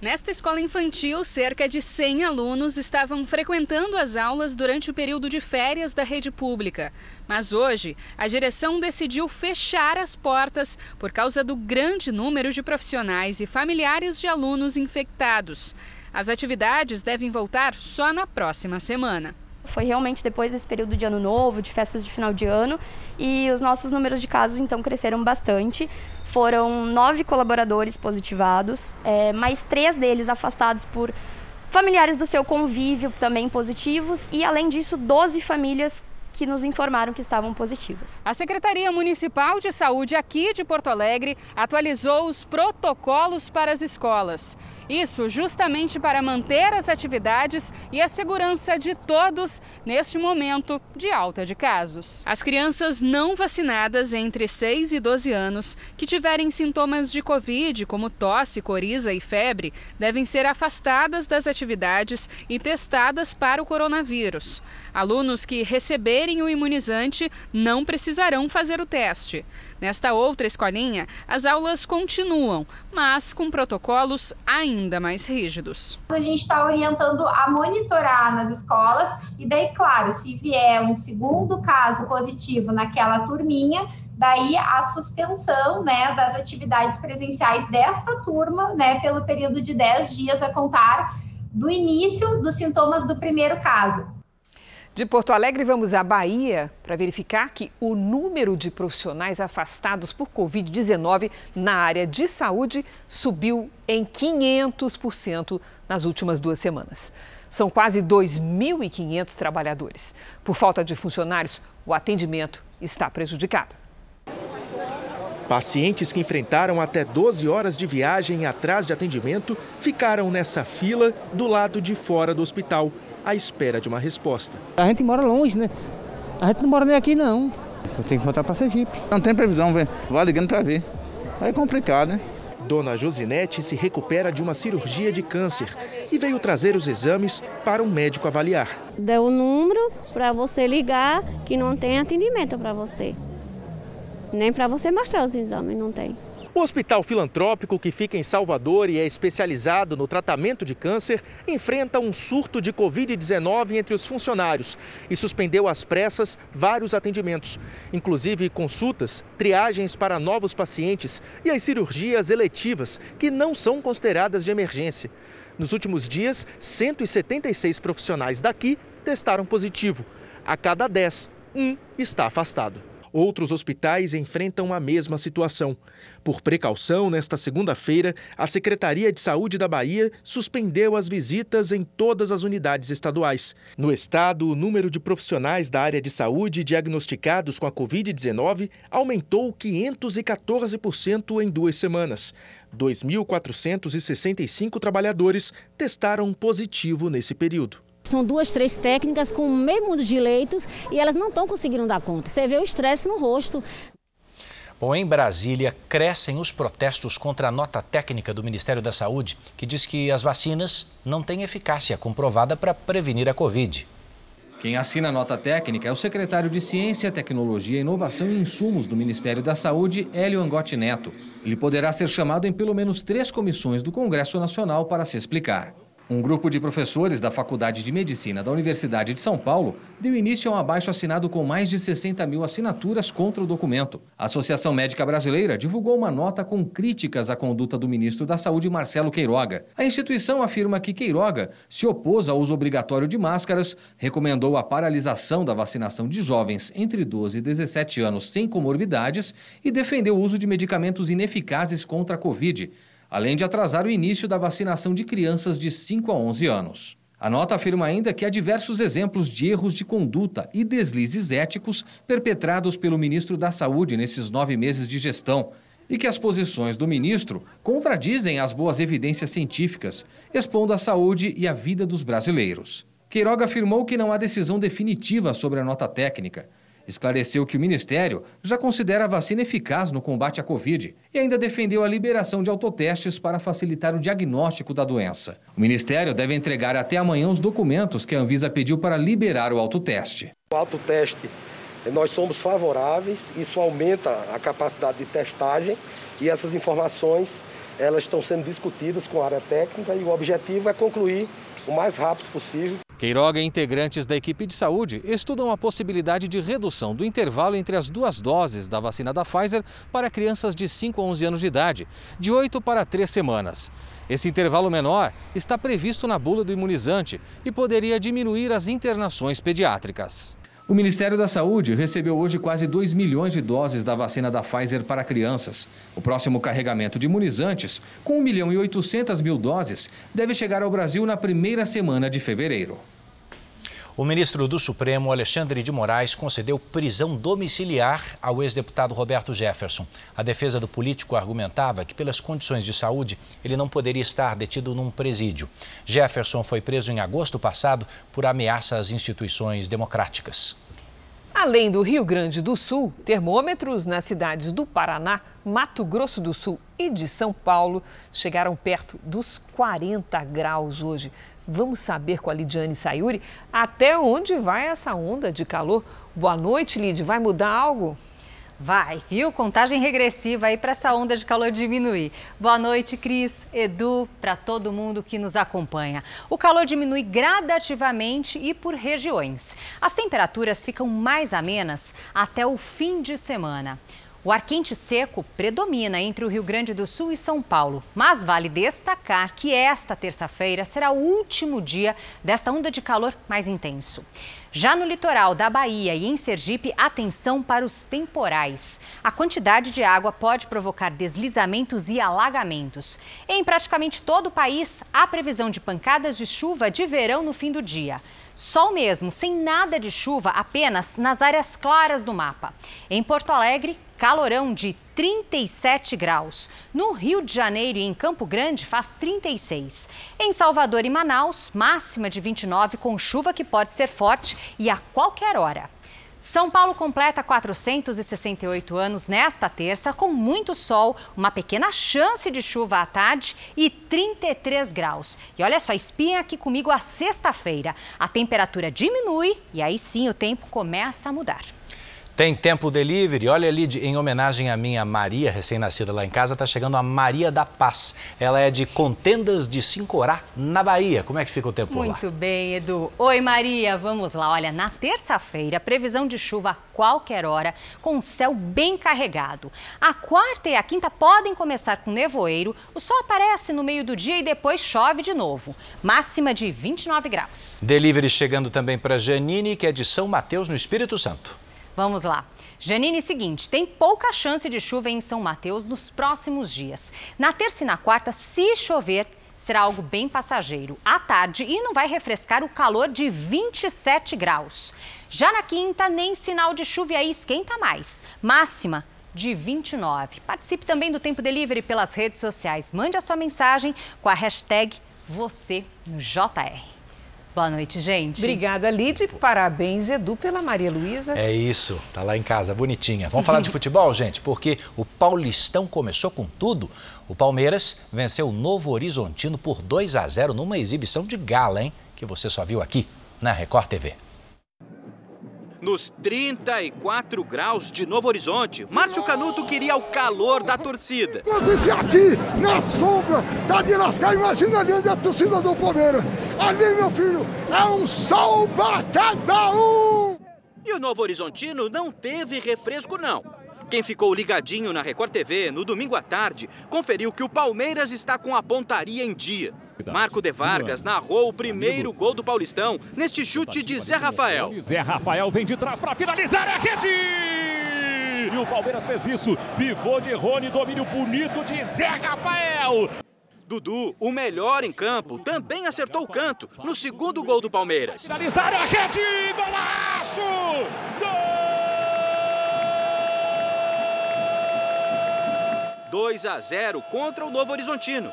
Nesta escola infantil, cerca de 100 alunos estavam frequentando as aulas durante o período de férias da rede pública. Mas hoje, a direção decidiu fechar as portas por causa do grande número de profissionais e familiares de alunos infectados. As atividades devem voltar só na próxima semana. Foi realmente depois desse período de ano novo, de festas de final de ano, e os nossos números de casos então cresceram bastante. Foram nove colaboradores positivados, é, mais três deles afastados por familiares do seu convívio também positivos, e além disso, 12 famílias que nos informaram que estavam positivas. A Secretaria Municipal de Saúde aqui de Porto Alegre atualizou os protocolos para as escolas. Isso justamente para manter as atividades e a segurança de todos neste momento de alta de casos. As crianças não vacinadas entre 6 e 12 anos que tiverem sintomas de Covid, como tosse, coriza e febre, devem ser afastadas das atividades e testadas para o coronavírus. Alunos que receberem o imunizante não precisarão fazer o teste. Nesta outra escolinha, as aulas continuam, mas com protocolos ainda mais rígidos. A gente está orientando a monitorar nas escolas e daí, claro, se vier um segundo caso positivo naquela turminha, daí a suspensão né, das atividades presenciais desta turma, né, pelo período de 10 dias a contar do início dos sintomas do primeiro caso. De Porto Alegre, vamos à Bahia para verificar que o número de profissionais afastados por Covid-19 na área de saúde subiu em 500% nas últimas duas semanas. São quase 2.500 trabalhadores. Por falta de funcionários, o atendimento está prejudicado. Pacientes que enfrentaram até 12 horas de viagem atrás de atendimento ficaram nessa fila do lado de fora do hospital à espera de uma resposta. A gente mora longe, né? A gente não mora nem aqui, não. Eu tenho que voltar para Sergipe. Não tem previsão, velho. Vai ligando para ver. Aí é complicado, né? Dona Josinete se recupera de uma cirurgia de câncer e veio trazer os exames para um médico avaliar. Deu o número para você ligar que não tem atendimento para você. Nem para você mostrar os exames, não tem. O hospital filantrópico, que fica em Salvador e é especializado no tratamento de câncer, enfrenta um surto de Covid-19 entre os funcionários e suspendeu às pressas vários atendimentos, inclusive consultas, triagens para novos pacientes e as cirurgias eletivas, que não são consideradas de emergência. Nos últimos dias, 176 profissionais daqui testaram positivo. A cada 10, um está afastado. Outros hospitais enfrentam a mesma situação. Por precaução, nesta segunda-feira, a Secretaria de Saúde da Bahia suspendeu as visitas em todas as unidades estaduais. No estado, o número de profissionais da área de saúde diagnosticados com a Covid-19 aumentou 514% em duas semanas. 2.465 trabalhadores testaram positivo nesse período. São duas, três técnicas com o mesmo de leitos e elas não estão conseguindo dar conta. Você vê o estresse no rosto. Bom, em Brasília, crescem os protestos contra a nota técnica do Ministério da Saúde, que diz que as vacinas não têm eficácia comprovada para prevenir a Covid. Quem assina a nota técnica é o secretário de Ciência, Tecnologia, Inovação e Insumos do Ministério da Saúde, Hélio Angotti Neto. Ele poderá ser chamado em pelo menos três comissões do Congresso Nacional para se explicar. Um grupo de professores da Faculdade de Medicina da Universidade de São Paulo deu início a um abaixo assinado com mais de 60 mil assinaturas contra o documento. A Associação Médica Brasileira divulgou uma nota com críticas à conduta do ministro da Saúde, Marcelo Queiroga. A instituição afirma que Queiroga se opôs ao uso obrigatório de máscaras, recomendou a paralisação da vacinação de jovens entre 12 e 17 anos sem comorbidades e defendeu o uso de medicamentos ineficazes contra a Covid além de atrasar o início da vacinação de crianças de 5 a 11 anos. A nota afirma ainda que há diversos exemplos de erros de conduta e deslizes éticos perpetrados pelo ministro da Saúde nesses nove meses de gestão e que as posições do ministro contradizem as boas evidências científicas, expondo a saúde e a vida dos brasileiros. Queiroga afirmou que não há decisão definitiva sobre a nota técnica Esclareceu que o Ministério já considera a vacina eficaz no combate à Covid e ainda defendeu a liberação de autotestes para facilitar o diagnóstico da doença. O Ministério deve entregar até amanhã os documentos que a Anvisa pediu para liberar o autoteste. O autoteste, nós somos favoráveis, isso aumenta a capacidade de testagem e essas informações elas estão sendo discutidas com a área técnica e o objetivo é concluir o mais rápido possível. Queiroga e integrantes da equipe de saúde estudam a possibilidade de redução do intervalo entre as duas doses da vacina da Pfizer para crianças de 5 a 11 anos de idade, de 8 para 3 semanas. Esse intervalo menor está previsto na bula do imunizante e poderia diminuir as internações pediátricas. O Ministério da Saúde recebeu hoje quase 2 milhões de doses da vacina da Pfizer para crianças. O próximo carregamento de imunizantes, com 1 milhão e 800 mil doses, deve chegar ao Brasil na primeira semana de fevereiro. O ministro do Supremo, Alexandre de Moraes, concedeu prisão domiciliar ao ex-deputado Roberto Jefferson. A defesa do político argumentava que, pelas condições de saúde, ele não poderia estar detido num presídio. Jefferson foi preso em agosto passado por ameaça às instituições democráticas. Além do Rio Grande do Sul, termômetros nas cidades do Paraná, Mato Grosso do Sul e de São Paulo chegaram perto dos 40 graus hoje. Vamos saber com a Lidiane Sayuri até onde vai essa onda de calor. Boa noite, Lid. Vai mudar algo? Vai, viu? Contagem regressiva aí para essa onda de calor diminuir. Boa noite, Cris, Edu, para todo mundo que nos acompanha. O calor diminui gradativamente e por regiões. As temperaturas ficam mais amenas até o fim de semana. O ar quente seco predomina entre o Rio Grande do Sul e São Paulo, mas vale destacar que esta terça-feira será o último dia desta onda de calor mais intenso. Já no litoral da Bahia e em Sergipe, atenção para os temporais. A quantidade de água pode provocar deslizamentos e alagamentos. Em praticamente todo o país, há previsão de pancadas de chuva de verão no fim do dia. Sol mesmo, sem nada de chuva, apenas nas áreas claras do mapa. Em Porto Alegre, calorão de 37 graus. No Rio de Janeiro e em Campo Grande faz 36. Em Salvador e Manaus, máxima de 29 com chuva que pode ser forte e a qualquer hora. São Paulo completa 468 anos nesta terça, com muito sol, uma pequena chance de chuva à tarde e 33 graus. E olha só, espinha aqui comigo a sexta-feira. A temperatura diminui e aí sim o tempo começa a mudar. Tem tempo delivery. Olha ali, em homenagem à minha Maria, recém-nascida lá em casa, está chegando a Maria da Paz. Ela é de Contendas de Sincorá, na Bahia. Como é que fica o tempo Muito lá? Muito bem, Edu. Oi, Maria. Vamos lá. Olha, na terça-feira, previsão de chuva a qualquer hora, com o céu bem carregado. A quarta e a quinta podem começar com nevoeiro. O sol aparece no meio do dia e depois chove de novo. Máxima de 29 graus. Delivery chegando também para Janine, que é de São Mateus, no Espírito Santo. Vamos lá. Janine, seguinte, tem pouca chance de chuva em São Mateus nos próximos dias. Na terça e na quarta, se chover, será algo bem passageiro. À tarde e não vai refrescar o calor de 27 graus. Já na quinta, nem sinal de chuva e aí esquenta mais. Máxima de 29. Participe também do Tempo Delivery pelas redes sociais. Mande a sua mensagem com a hashtag você no JR. Boa noite, gente. Obrigada, Lid. Parabéns, Edu, pela Maria Luísa. É isso, tá lá em casa, bonitinha. Vamos falar de futebol, gente, porque o Paulistão começou com tudo. O Palmeiras venceu o Novo Horizontino por 2 a 0 numa exibição de gala, hein? Que você só viu aqui na Record TV. Nos 34 graus de Novo Horizonte, Márcio Canuto queria o calor da torcida. Eu disse aqui, na sombra, tá de lascar, imagina ali onde é a torcida do Palmeiras. Ali, meu filho, é um sol pra cada um! E o Novo Horizontino não teve refresco, não. Quem ficou ligadinho na Record TV no domingo à tarde conferiu que o Palmeiras está com a pontaria em dia. Marco de Vargas narrou o primeiro gol do Paulistão neste chute de Zé Rafael. Zé Rafael vem de trás para finalizar a rede! E o Palmeiras fez isso. Pivô de Rony, domínio bonito de Zé Rafael. Dudu, o melhor em campo, também acertou o canto no segundo gol do Palmeiras. Finalizar a rede! Golaço! Gol! 2 a 0 contra o Novo Horizontino.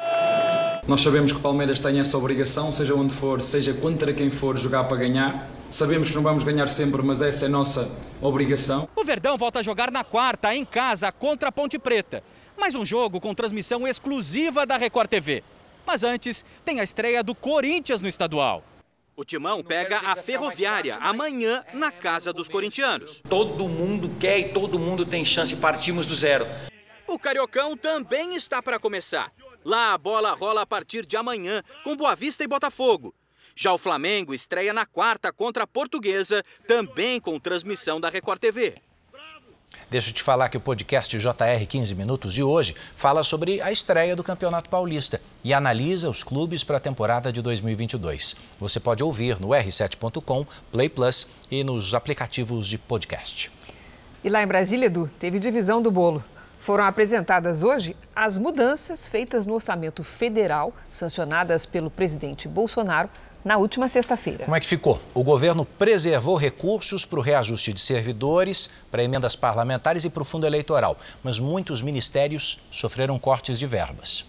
Nós sabemos que o Palmeiras tem essa obrigação, seja onde for, seja contra quem for, jogar para ganhar. Sabemos que não vamos ganhar sempre, mas essa é a nossa obrigação. O Verdão volta a jogar na quarta, em casa, contra a Ponte Preta. Mais um jogo com transmissão exclusiva da Record TV. Mas antes, tem a estreia do Corinthians no estadual. O Timão pega a Ferroviária amanhã na casa dos corintianos. Todo mundo quer e todo mundo tem chance, partimos do zero. O Cariocão também está para começar. Lá a bola rola a partir de amanhã com Boa Vista e Botafogo. Já o Flamengo estreia na quarta contra a Portuguesa, também com transmissão da Record TV. Deixa eu te falar que o podcast JR 15 Minutos de hoje fala sobre a estreia do Campeonato Paulista e analisa os clubes para a temporada de 2022. Você pode ouvir no r7.com, Play Plus e nos aplicativos de podcast. E lá em Brasília, Edu, teve divisão do bolo. Foram apresentadas hoje as mudanças feitas no orçamento federal, sancionadas pelo presidente Bolsonaro na última sexta-feira. Como é que ficou? O governo preservou recursos para o reajuste de servidores, para emendas parlamentares e para o fundo eleitoral, mas muitos ministérios sofreram cortes de verbas.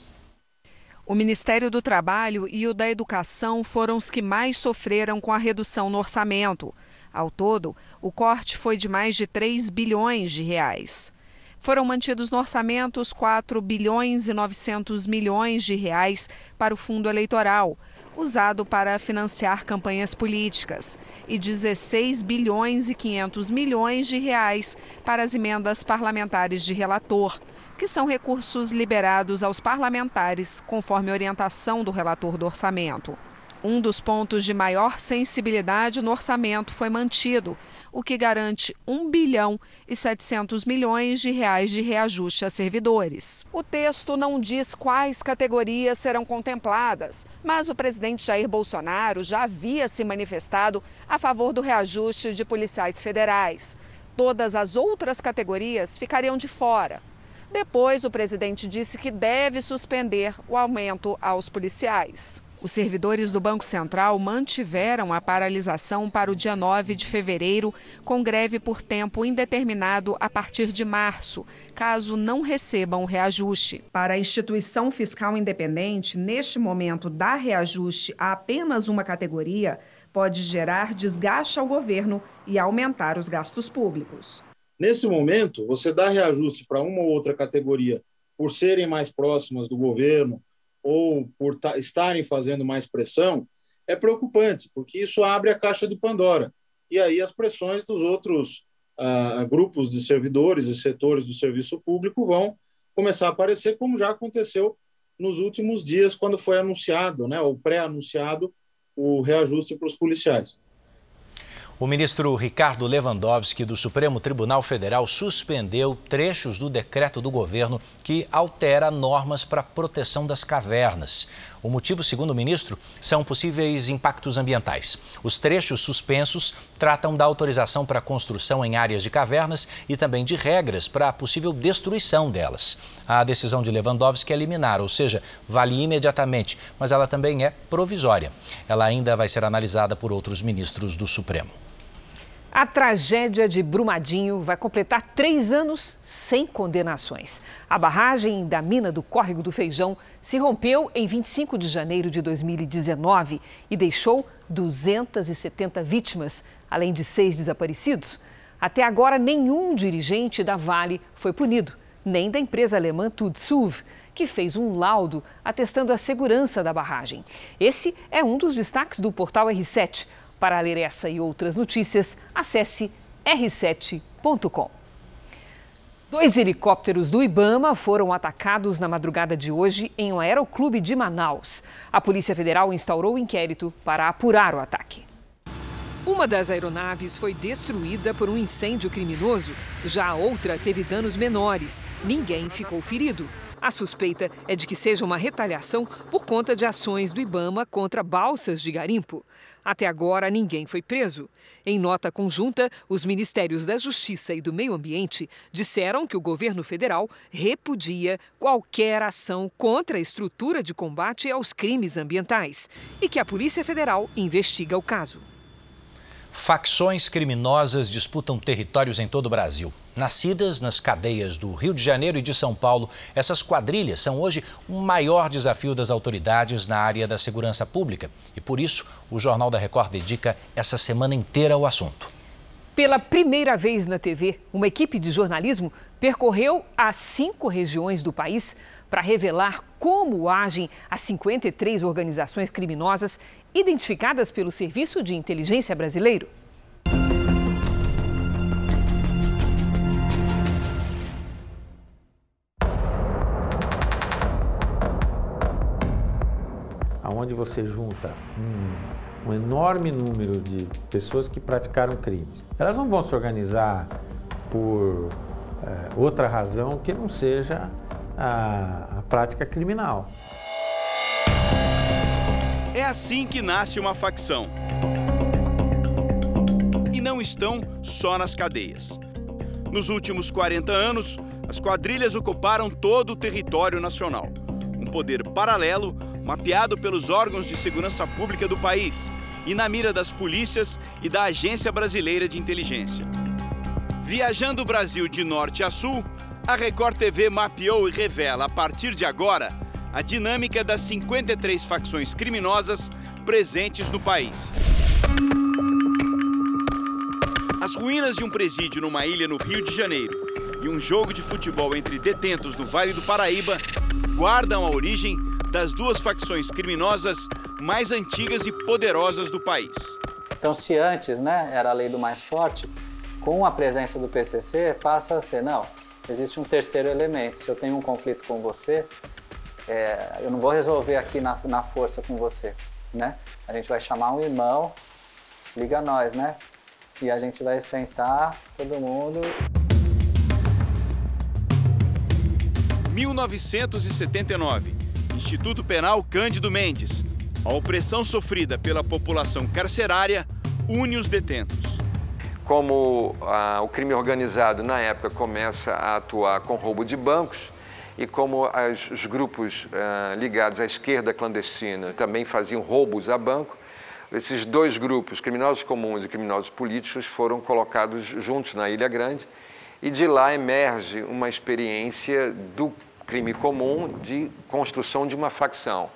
O Ministério do Trabalho e o da Educação foram os que mais sofreram com a redução no orçamento. Ao todo, o corte foi de mais de 3 bilhões de reais. Foram mantidos no orçamento os 4 bilhões e 900 milhões de reais para o fundo eleitoral, usado para financiar campanhas políticas, e 16 bilhões e 500 milhões de reais para as emendas parlamentares de relator, que são recursos liberados aos parlamentares conforme orientação do relator do orçamento. Um dos pontos de maior sensibilidade no orçamento foi mantido, o que garante 1 bilhão e 700 milhões de reais de reajuste a servidores. O texto não diz quais categorias serão contempladas, mas o presidente Jair Bolsonaro já havia se manifestado a favor do reajuste de policiais federais. Todas as outras categorias ficariam de fora. Depois, o presidente disse que deve suspender o aumento aos policiais. Os servidores do Banco Central mantiveram a paralisação para o dia 9 de fevereiro, com greve por tempo indeterminado a partir de março, caso não recebam o reajuste. Para a instituição fiscal independente, neste momento dar reajuste a apenas uma categoria pode gerar desgaste ao governo e aumentar os gastos públicos. Nesse momento, você dá reajuste para uma ou outra categoria por serem mais próximas do governo ou por estarem fazendo mais pressão, é preocupante, porque isso abre a caixa de Pandora. E aí as pressões dos outros ah, grupos de servidores e setores do serviço público vão começar a aparecer, como já aconteceu nos últimos dias, quando foi anunciado, né, ou pré-anunciado, o reajuste para os policiais. O ministro Ricardo Lewandowski, do Supremo Tribunal Federal, suspendeu trechos do decreto do governo que altera normas para a proteção das cavernas. O motivo, segundo o ministro, são possíveis impactos ambientais. Os trechos suspensos tratam da autorização para construção em áreas de cavernas e também de regras para a possível destruição delas. A decisão de Lewandowski é liminar, ou seja, vale imediatamente, mas ela também é provisória. Ela ainda vai ser analisada por outros ministros do Supremo. A tragédia de Brumadinho vai completar três anos sem condenações. A barragem da mina do Córrego do Feijão se rompeu em 25 de janeiro de 2019 e deixou 270 vítimas, além de seis desaparecidos. Até agora, nenhum dirigente da Vale foi punido, nem da empresa alemã Tudsuv, que fez um laudo atestando a segurança da barragem. Esse é um dos destaques do portal R7. Para ler essa e outras notícias, acesse r7.com. Dois helicópteros do Ibama foram atacados na madrugada de hoje em um aeroclube de Manaus. A Polícia Federal instaurou um inquérito para apurar o ataque. Uma das aeronaves foi destruída por um incêndio criminoso. Já a outra teve danos menores. Ninguém ficou ferido. A suspeita é de que seja uma retaliação por conta de ações do Ibama contra balsas de garimpo. Até agora, ninguém foi preso. Em nota conjunta, os Ministérios da Justiça e do Meio Ambiente disseram que o governo federal repudia qualquer ação contra a estrutura de combate aos crimes ambientais e que a Polícia Federal investiga o caso. Facções criminosas disputam territórios em todo o Brasil. Nascidas nas cadeias do Rio de Janeiro e de São Paulo, essas quadrilhas são hoje um maior desafio das autoridades na área da segurança pública. E por isso, o Jornal da Record dedica essa semana inteira ao assunto. Pela primeira vez na TV, uma equipe de jornalismo percorreu as cinco regiões do país para revelar como agem as 53 organizações criminosas identificadas pelo Serviço de Inteligência Brasileiro. Onde você junta um, um enorme número de pessoas que praticaram crimes. Elas não vão se organizar por é, outra razão que não seja a, a prática criminal. É assim que nasce uma facção. E não estão só nas cadeias. Nos últimos 40 anos, as quadrilhas ocuparam todo o território nacional. Um poder paralelo mapeado pelos órgãos de segurança pública do país e na mira das polícias e da Agência Brasileira de Inteligência. Viajando o Brasil de norte a sul, a Record TV mapeou e revela, a partir de agora, a dinâmica das 53 facções criminosas presentes no país. As ruínas de um presídio numa ilha no Rio de Janeiro e um jogo de futebol entre detentos no Vale do Paraíba guardam a origem das duas facções criminosas mais antigas e poderosas do país. Então, se antes né, era a lei do mais forte, com a presença do PCC passa a ser, não, existe um terceiro elemento. Se eu tenho um conflito com você, é, eu não vou resolver aqui na, na força com você, né? A gente vai chamar um irmão, liga nós, né? E a gente vai sentar, todo mundo. 1979, Instituto Penal Cândido Mendes. A opressão sofrida pela população carcerária une os detentos. Como ah, o crime organizado na época começa a atuar com roubo de bancos, e como as, os grupos uh, ligados à esquerda clandestina também faziam roubos a banco, esses dois grupos, criminosos comuns e criminosos políticos, foram colocados juntos na Ilha Grande e de lá emerge uma experiência do crime comum de construção de uma facção.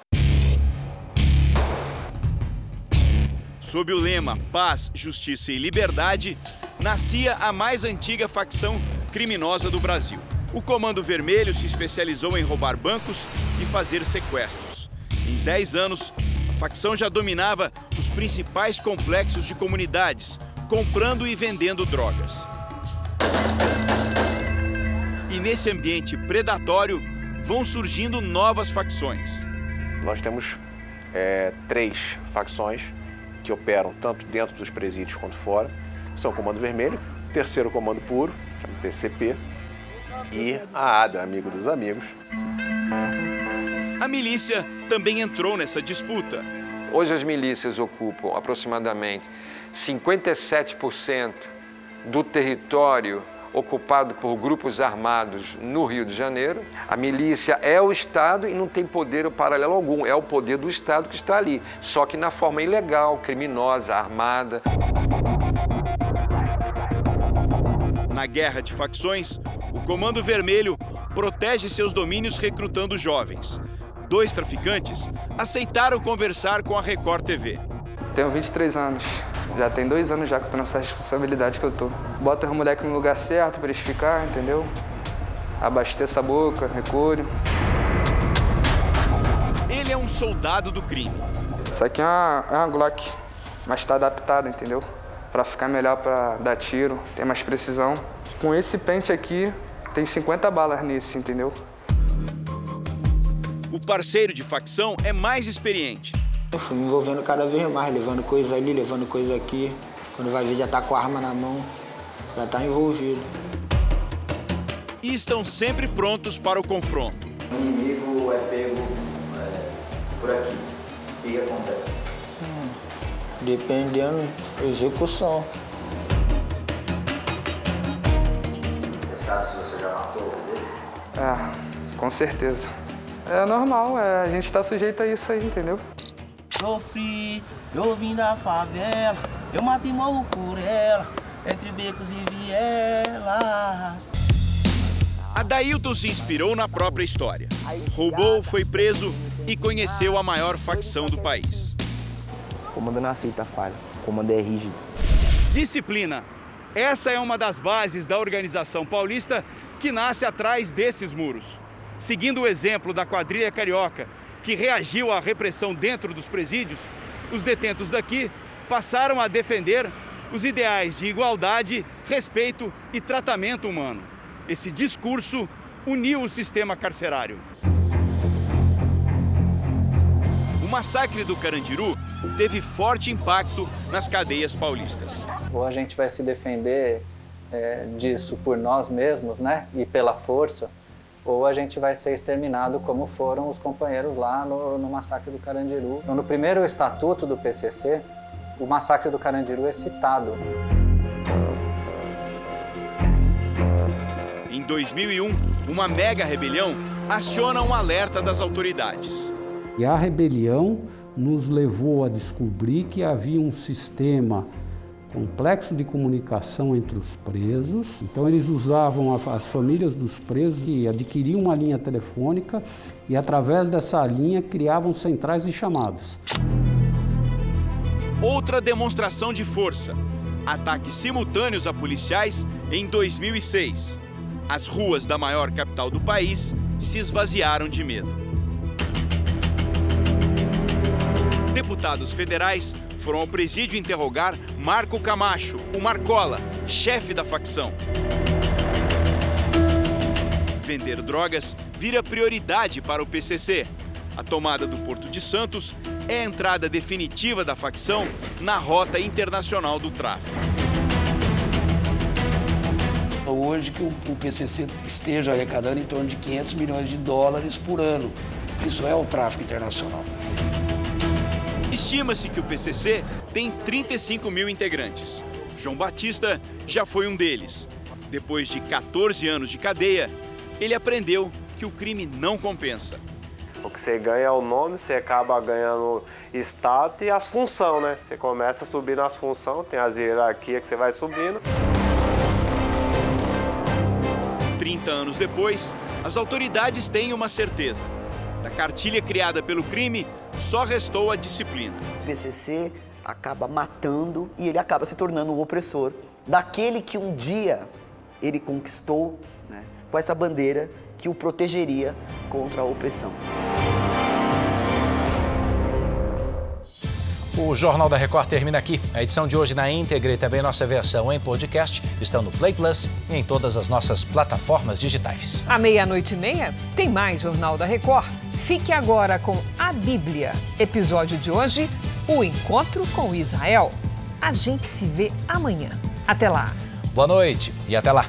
Sob o lema Paz, Justiça e Liberdade, nascia a mais antiga facção criminosa do Brasil. O Comando Vermelho se especializou em roubar bancos e fazer sequestros. Em 10 anos, a facção já dominava os principais complexos de comunidades, comprando e vendendo drogas. E nesse ambiente predatório vão surgindo novas facções. Nós temos é, três facções que operam tanto dentro dos presídios quanto fora. São o Comando Vermelho, Terceiro Comando Puro, TCP, e a ADA, amigo dos amigos. A milícia também entrou nessa disputa. Hoje as milícias ocupam aproximadamente 57% do território ocupado por grupos armados no Rio de Janeiro. A milícia é o Estado e não tem poder paralelo algum, é o poder do Estado que está ali, só que na forma ilegal, criminosa, armada. Na guerra de facções, o Comando Vermelho protege seus domínios recrutando jovens. Dois traficantes aceitaram conversar com a Record TV. Tenho 23 anos. Já tem dois anos já que eu tô nessa responsabilidade que eu tô. Bota os moleques no lugar certo para eles ficar, entendeu? Abasteça a boca, recolho. Ele é um soldado do crime. Isso aqui é uma, é uma Glock, mas tá adaptada, entendeu? para ficar melhor para dar tiro, ter mais precisão. Com esse pente aqui, tem 50 balas nesse, entendeu? O parceiro de facção é mais experiente. Eu fui me envolvendo cada vez mais, levando coisa ali, levando coisa aqui. Quando vai ver, já tá com a arma na mão, já tá envolvido. E estão sempre prontos para o confronto. O inimigo é pego é, por aqui. O que acontece? Hum, dependendo, execução. Sabe se você já matou um deles? É, com certeza. É normal, é, a gente está sujeito a isso aí, entendeu? Sofri, eu vim da favela, eu mato e morro por ela, entre becos e vielas. Adailton se inspirou na própria história. Roubou, foi preso e conheceu a maior facção do país. O comando não aceita falha, o comando é rígido. Disciplina. Essa é uma das bases da organização paulista que nasce atrás desses muros. Seguindo o exemplo da quadrilha carioca, que reagiu à repressão dentro dos presídios, os detentos daqui passaram a defender os ideais de igualdade, respeito e tratamento humano. Esse discurso uniu o sistema carcerário. Massacre do Carandiru teve forte impacto nas cadeias paulistas. Ou a gente vai se defender é, disso por nós mesmos, né, e pela força, ou a gente vai ser exterminado como foram os companheiros lá no, no massacre do Carandiru. Então, no primeiro estatuto do PCC, o massacre do Carandiru é citado. Em 2001, uma mega rebelião aciona um alerta das autoridades. E a rebelião nos levou a descobrir que havia um sistema complexo de comunicação entre os presos. Então eles usavam as famílias dos presos que adquiriam uma linha telefônica e através dessa linha criavam centrais de chamados. Outra demonstração de força: ataques simultâneos a policiais em 2006. As ruas da maior capital do país se esvaziaram de medo. Deputados federais foram ao presídio interrogar Marco Camacho, o Marcola, chefe da facção. Vender drogas vira prioridade para o PCC. A tomada do Porto de Santos é a entrada definitiva da facção na rota internacional do tráfico. Hoje que o PCC esteja arrecadando em torno de 500 milhões de dólares por ano. Isso é o tráfico internacional. Estima-se que o PCC tem 35 mil integrantes. João Batista já foi um deles. Depois de 14 anos de cadeia, ele aprendeu que o crime não compensa. O que você ganha é o nome, você acaba ganhando status e as funções, né? Você começa a subir nas funções, tem as hierarquias que você vai subindo. 30 anos depois, as autoridades têm uma certeza. Da cartilha criada pelo crime, só restou a disciplina. O PCC acaba matando e ele acaba se tornando um opressor daquele que um dia ele conquistou né, com essa bandeira que o protegeria contra a opressão. O Jornal da Record termina aqui. A edição de hoje na íntegra e também nossa versão em podcast estão no Play Plus e em todas as nossas plataformas digitais. À meia-noite e meia, tem mais Jornal da Record. Fique agora com a Bíblia. Episódio de hoje: O Encontro com Israel. A gente se vê amanhã. Até lá. Boa noite e até lá.